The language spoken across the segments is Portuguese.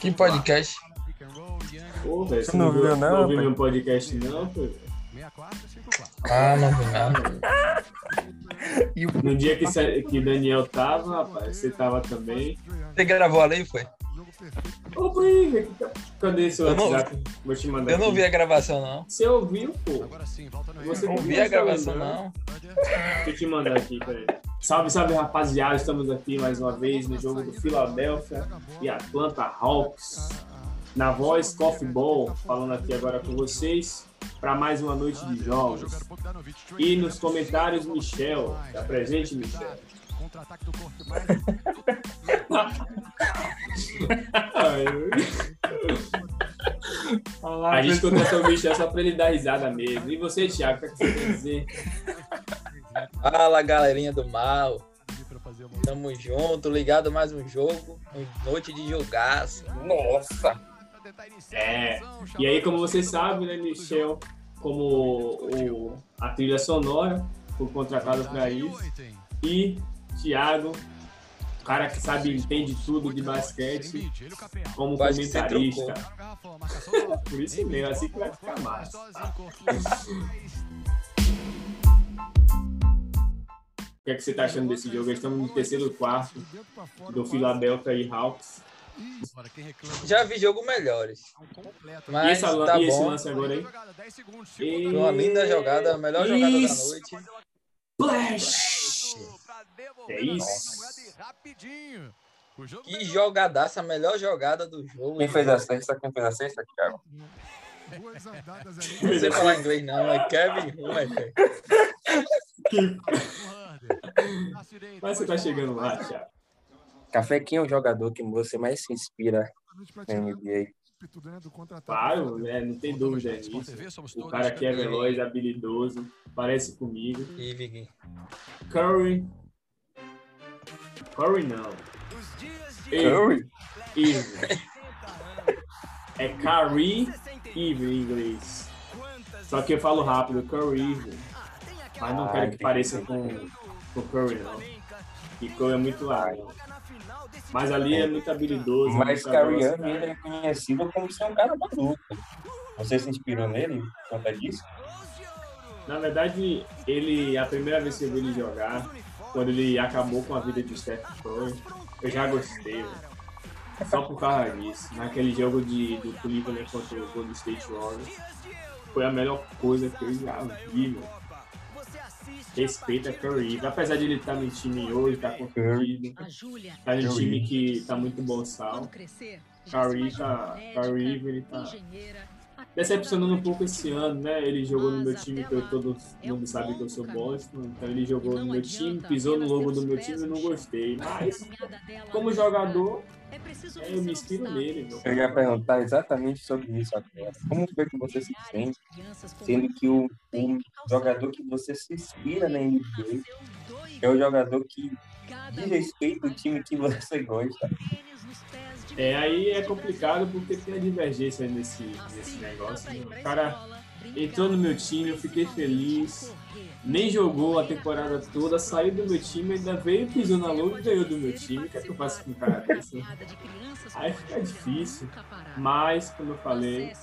Que podcast? Pô, velho, Você não viu, não, Não ouviu pai? meu podcast, não, pô. Ah, não vi nada. O No dia que, que Daniel tava, rapaz, você tava também. Você gravou ali, foi? Ô, aí, cadê seu Eu não- WhatsApp? Vou te mandar Eu não aqui. vi a gravação, não. Você ouviu, pô? Você Não vi viu, a gravação, né? não. Deixa eu te mandar aqui, peraí. Salve, salve, rapaziada. Estamos aqui mais uma vez no jogo do Philadelphia e Atlanta Hawks. Na voz Coffee Ball, falando aqui agora com vocês para mais uma noite de jogos. E nos comentários, Michel. Tá presente, Michel? Ai, A gente contratou o Michel só pra ele dar risada mesmo. E você, Thiago, o que é que você quer dizer? Fala, galerinha do mal. Tamo junto, ligado mais um jogo. Noite de jogaço. Nossa! É. E aí, como você sabe, né, Michel, como o, a trilha sonora, foi contratado para isso. E Thiago, o cara que sabe, entende tudo de basquete, como você comentarista. Por isso mesmo, assim que vai ficar massa. que, é que você tá achando desse jogo? Estamos no terceiro quarto do Philadelphia e Hawks. Já vi jogo melhores. E, Mas essa, tá e esse bom. lance agora aí? Foi uma linda jogada, a melhor jogada da Isso. noite. Flash! É isso. Que jogadaça, a melhor jogada do jogo. Quem fez a sexta? Quem fez a sexta, Thiago? Não sei falar inglês, não. É Kevin Hunter. Mas você tá chegando lá, Thiago. Café, quem é o jogador que você mais se inspira na NBA? Claro, né? não tem dúvida nisso. O cara que é veloz, habilidoso, parece comigo. Curry. Curry não. Curry? Irving. É Curry Irving em inglês. Só que eu falo rápido, Curry Irving. Mas não Ah, quero que entendi. pareça com, com Curry, não. E Curry é muito largo. Mas ali é muito habilidoso. Mas Irving ele é conhecido como ser um cara maluco. Você se inspirou nele por conta disso? Na verdade, ele, a primeira vez que eu vi ele jogar, quando ele acabou com a vida de Steph Curry, eu já gostei. Só por causa disso. Naquele jogo de, do Cleveland contra o Golden State Warriors, foi a melhor coisa que eu já vi, meu. Respeita Curry. Apesar de ele estar no time hoje, tá confundido, tá no time que tá muito bom sal. Curry tá, Curry ele tá decepcionando um pouco esse ano, né? Ele jogou no meu time, que eu, todo mundo sabe que eu sou Boston, então ele jogou no meu time, pisou no logo do meu time e não gostei. Mas, como jogador, é, eu me inspiro nele, meu. Eu ia perguntar exatamente sobre isso agora. Como foi que você se sente, sendo que o, o jogador que você se inspira na NBA é o jogador que diz respeito ao time que você gosta? É, aí é complicado porque tem a divergência nesse, nesse negócio. né? O cara entrou no meu time, eu fiquei feliz, nem jogou a temporada toda, saiu do meu time, ainda veio, pisou na lua e ganhou do meu time. O que é que eu faço com um cara desse? Aí fica difícil. Mas, como eu falei,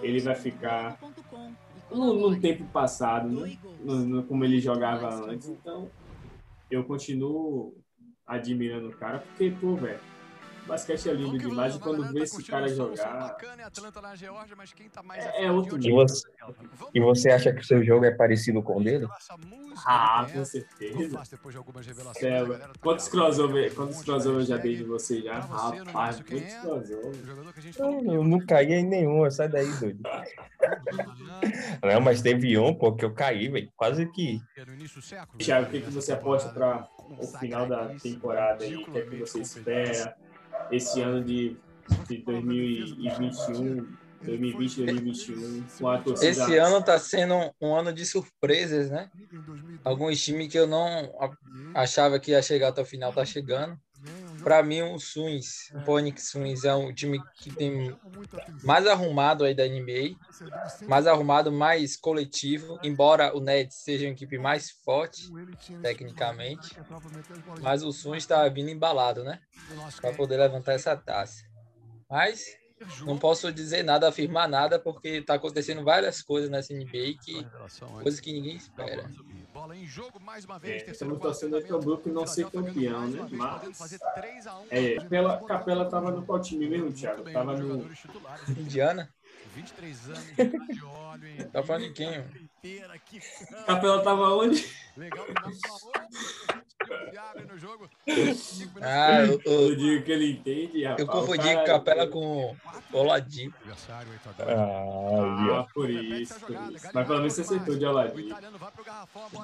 ele vai ficar no, no tempo passado, né? No- no- como ele jogava antes. Então, eu continuo admirando o cara, porque, pô, velho, basquete é lindo demais e quando vê esse cara jogar, é, é outro E nível. você, e você acha que o seu jogo é parecido com o dele? Ah, com certeza. Céu, quantos crossover, quantos crossover eu já dei de você já? Rapaz, quantos crossover. Eu, eu não caí em nenhum, sai daí, doido. Não, mas teve um, pô, que eu caí, velho. Quase que. Thiago, o que, que você aposta para o final da temporada aí? O que é que você espera esse ano de, de 2021, 2020, 2021, com a torcida? Esse ano tá sendo um, um ano de surpresas, né? Alguns times que eu não achava que ia chegar até o final tá chegando. Para mim, o Suns, o Phoenix Suns é um time que tem mais arrumado aí da NBA, mais arrumado, mais coletivo, embora o Nets seja uma equipe mais forte tecnicamente, mas o Suns está vindo embalado, né? Para poder levantar essa taça. Mas não posso dizer nada, afirmar nada, porque está acontecendo várias coisas nessa NBA que coisas que ninguém espera. É, estamos torcendo para o Brooklyn não ser campeão, né? Mas é, pela Capela estava no qual time mesmo, Thiago? Tava no Indiana. 23 anos, de óleo, hein? Tá falando de quem? Capela tava onde? Legal, ah, eu, eu, eu, digo que ele entende, rapaz. Eu confundi cara... Capela com Oladipo. Ah, ah por isso, por isso. Mas pelo menos você acertou de Oladipo.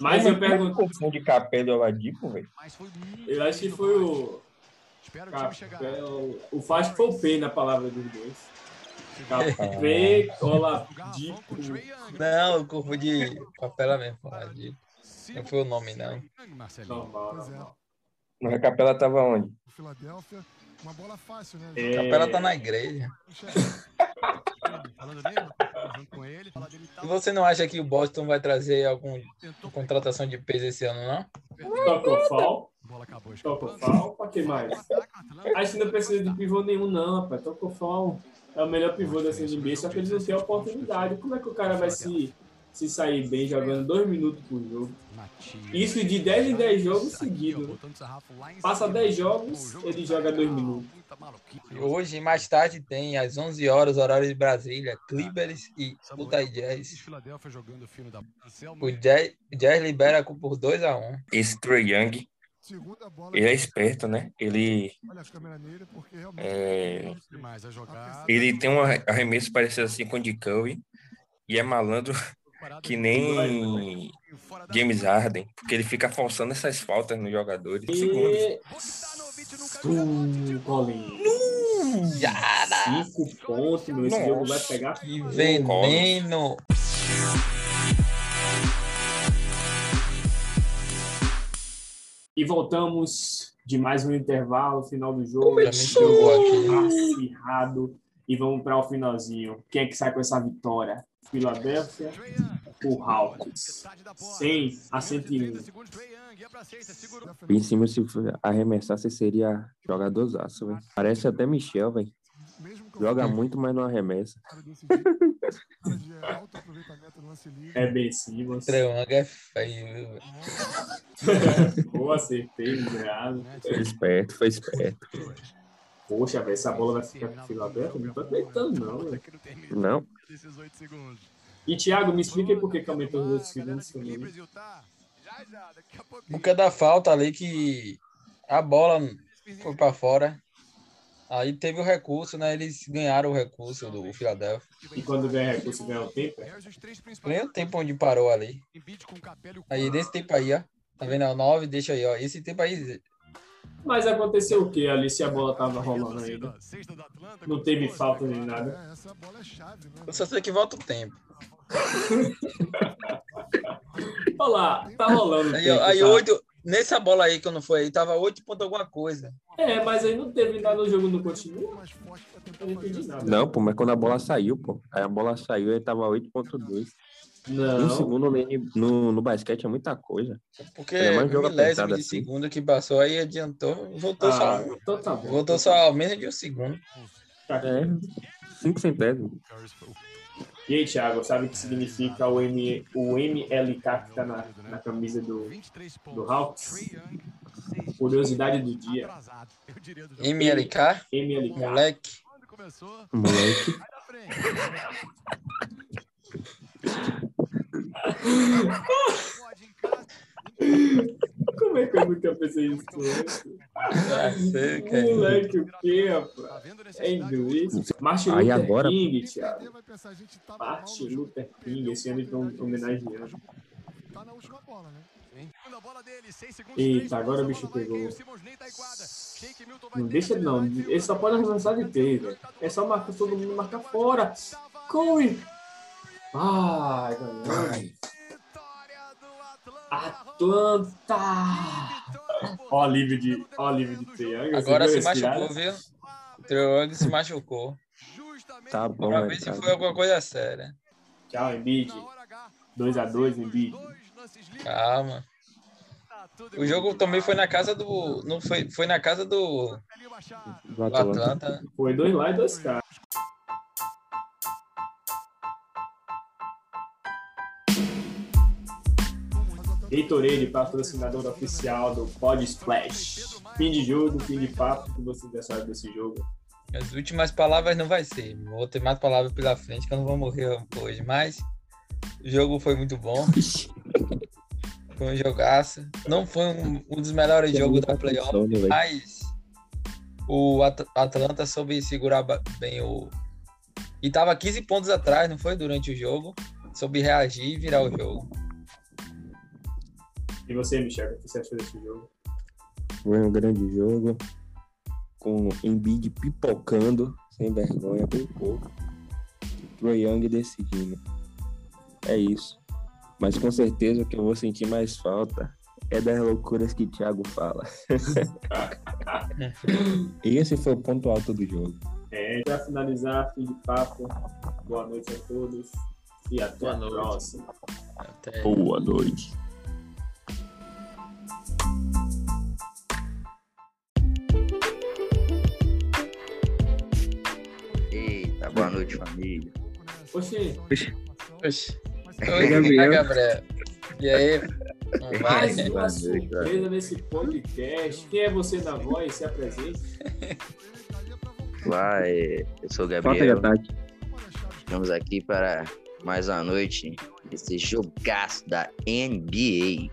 Mas eu pergunto... confundi Capela e Oladipo, velho? Eu acho que foi o... Capela... O Fácil foi o P na palavra dos dois. Oladipo. Não, eu confundi Capela mesmo, Oladipo. Não foi o nome, não. Normal, normal. Mas a capela tava onde? Filadélfia, uma bola fácil, né? É... A capela tá na igreja. E você não acha que o Boston vai trazer alguma contratação de peso esse ano, não? Tocou fal. Tocou fal. Pra que mais? Acho que não precisa de pivô nenhum, não, rapaz. Tocou fal. É o melhor pivô da NBA, só que eles não têm oportunidade. Como é que o cara vai se se sair bem jogando dois minutos por jogo. Isso de 10 em 10 jogos seguidos. Passa 10 jogos, ele joga dois minutos. Hoje, mais tarde, tem às 11 horas, horário de Brasília, Clippers e Utah Jazz. O Jazz, Jazz libera por 2 a 1 Esse Trey Young, ele é esperto, né? Ele é, ele tem um arremesso parecido assim com o de Curry e é malandro que nem James Harden, porque ele fica forçando essas faltas nos jogadores. E... Segundos. Colin. Cinco pontos. Esse jogo vai pegar. Que veneno! E voltamos de mais um intervalo, final do jogo. Acirrado. E vamos para o finalzinho. Quem é que sai com essa vitória? Filadélfia, o Hawks. 100 a 101. Em cima, se arremessar, você seria jogadorzaço, velho. Parece até Michel, velho. Joga muito, mas não arremessa. É bem sim, você. Tremanga é feio, Pô, acertei, errado. Foi esperto, foi esperto. Poxa, velho, essa bola vai ficar com fila aberta? Não tô acreditando, não, velho. Não. E, Thiago, me explica aí por que aumentou os 8 segundos Porque é da falta ali que a bola foi para fora. Aí teve o recurso, né? Eles ganharam o recurso do Philadelphia. E quando ganha recurso, ganha o tempo? Ganha o tempo onde parou ali. Aí, nesse tempo aí, ó. Tá vendo? O 9, deixa aí, ó. Esse tempo aí, mas aconteceu o que ali se a bola tava rolando ainda? Não teve falta nem nada. Eu só sei que volta o tempo. Olha lá, tá rolando. Aí, tempo, aí tá? 8, nessa bola aí que eu não foi aí, tava 8 ponto alguma coisa. É, mas aí não teve nada no jogo no continua. Não, não, pô, mas quando a bola saiu, pô. Aí a bola saiu e tava 8.2. Não. Um segundo no, no, no basquete é muita coisa. Porque é mais jogo milésimo de assim. segundo que passou aí adiantou, voltou ah, só. Então tá bom, voltou só ao menos de um segundo. É, cinco centésimos. E aí, Thiago, sabe o que significa o, M, o MLK que está na, na camisa do, do Hawks? Curiosidade do dia. MLK? MLK. Moleque. Moleque. Como é que eu nunca pensei isso antes? Moleque, o quê, rapaz? É inglês? Martin Luther Aí agora... King, Thiago. Martin Luther King, esse ano estão homenageando. Tá na última bola, né? Eita, agora o bicho pegou. Não deixa não, ele só pode avançar de três, velho. É só marcar todo mundo marcar fora. Corre! Ai, Ai. Atlanta! Ó, livre de, ó, livre de. Agora se machucou, viu? O Triângulo se machucou. Tá bom. Pra ver se foi alguma coisa séria. Tchau, Embiid. 2x2, Embiid. Calma. O jogo também foi na casa do. Não foi, foi na casa do. Do Atlanta. Atlanta. Foi dois lá e dois cá. Gatorade, patrocinador oficial do Pod Splash. Fim de jogo, fim de papo, o que vocês acharam desse jogo? As últimas palavras não vai ser. Vou ter mais palavras pela frente que eu não vou morrer hoje. Mas o jogo foi muito bom. Foi um jogaço. Não foi um, um dos melhores jogos da playoff, mas o At Atlanta soube segurar bem o. E tava 15 pontos atrás, não foi? Durante o jogo. Soube reagir e virar o jogo. E você, Michel, o que você achou desse jogo? Foi um grande jogo. Com Embiid pipocando, sem vergonha, bem pouco. Troy Young decidindo. É isso. Mas com certeza o que eu vou sentir mais falta é das loucuras que o Thiago fala. e esse foi o ponto alto do jogo. É, para finalizar, fim de papo. Boa noite a todos e até Boa a noite. próxima. Até. Boa noite. Família. Oxê, Oxi. Oi, Oi, Gabriel. Gabriel. E aí? Mais vai? uma surpresa nesse podcast. Quem é você na voz? Se apresente. Olá, é, eu sou o Gabriel. Estamos aqui para mais uma noite desse jogaço da NBA.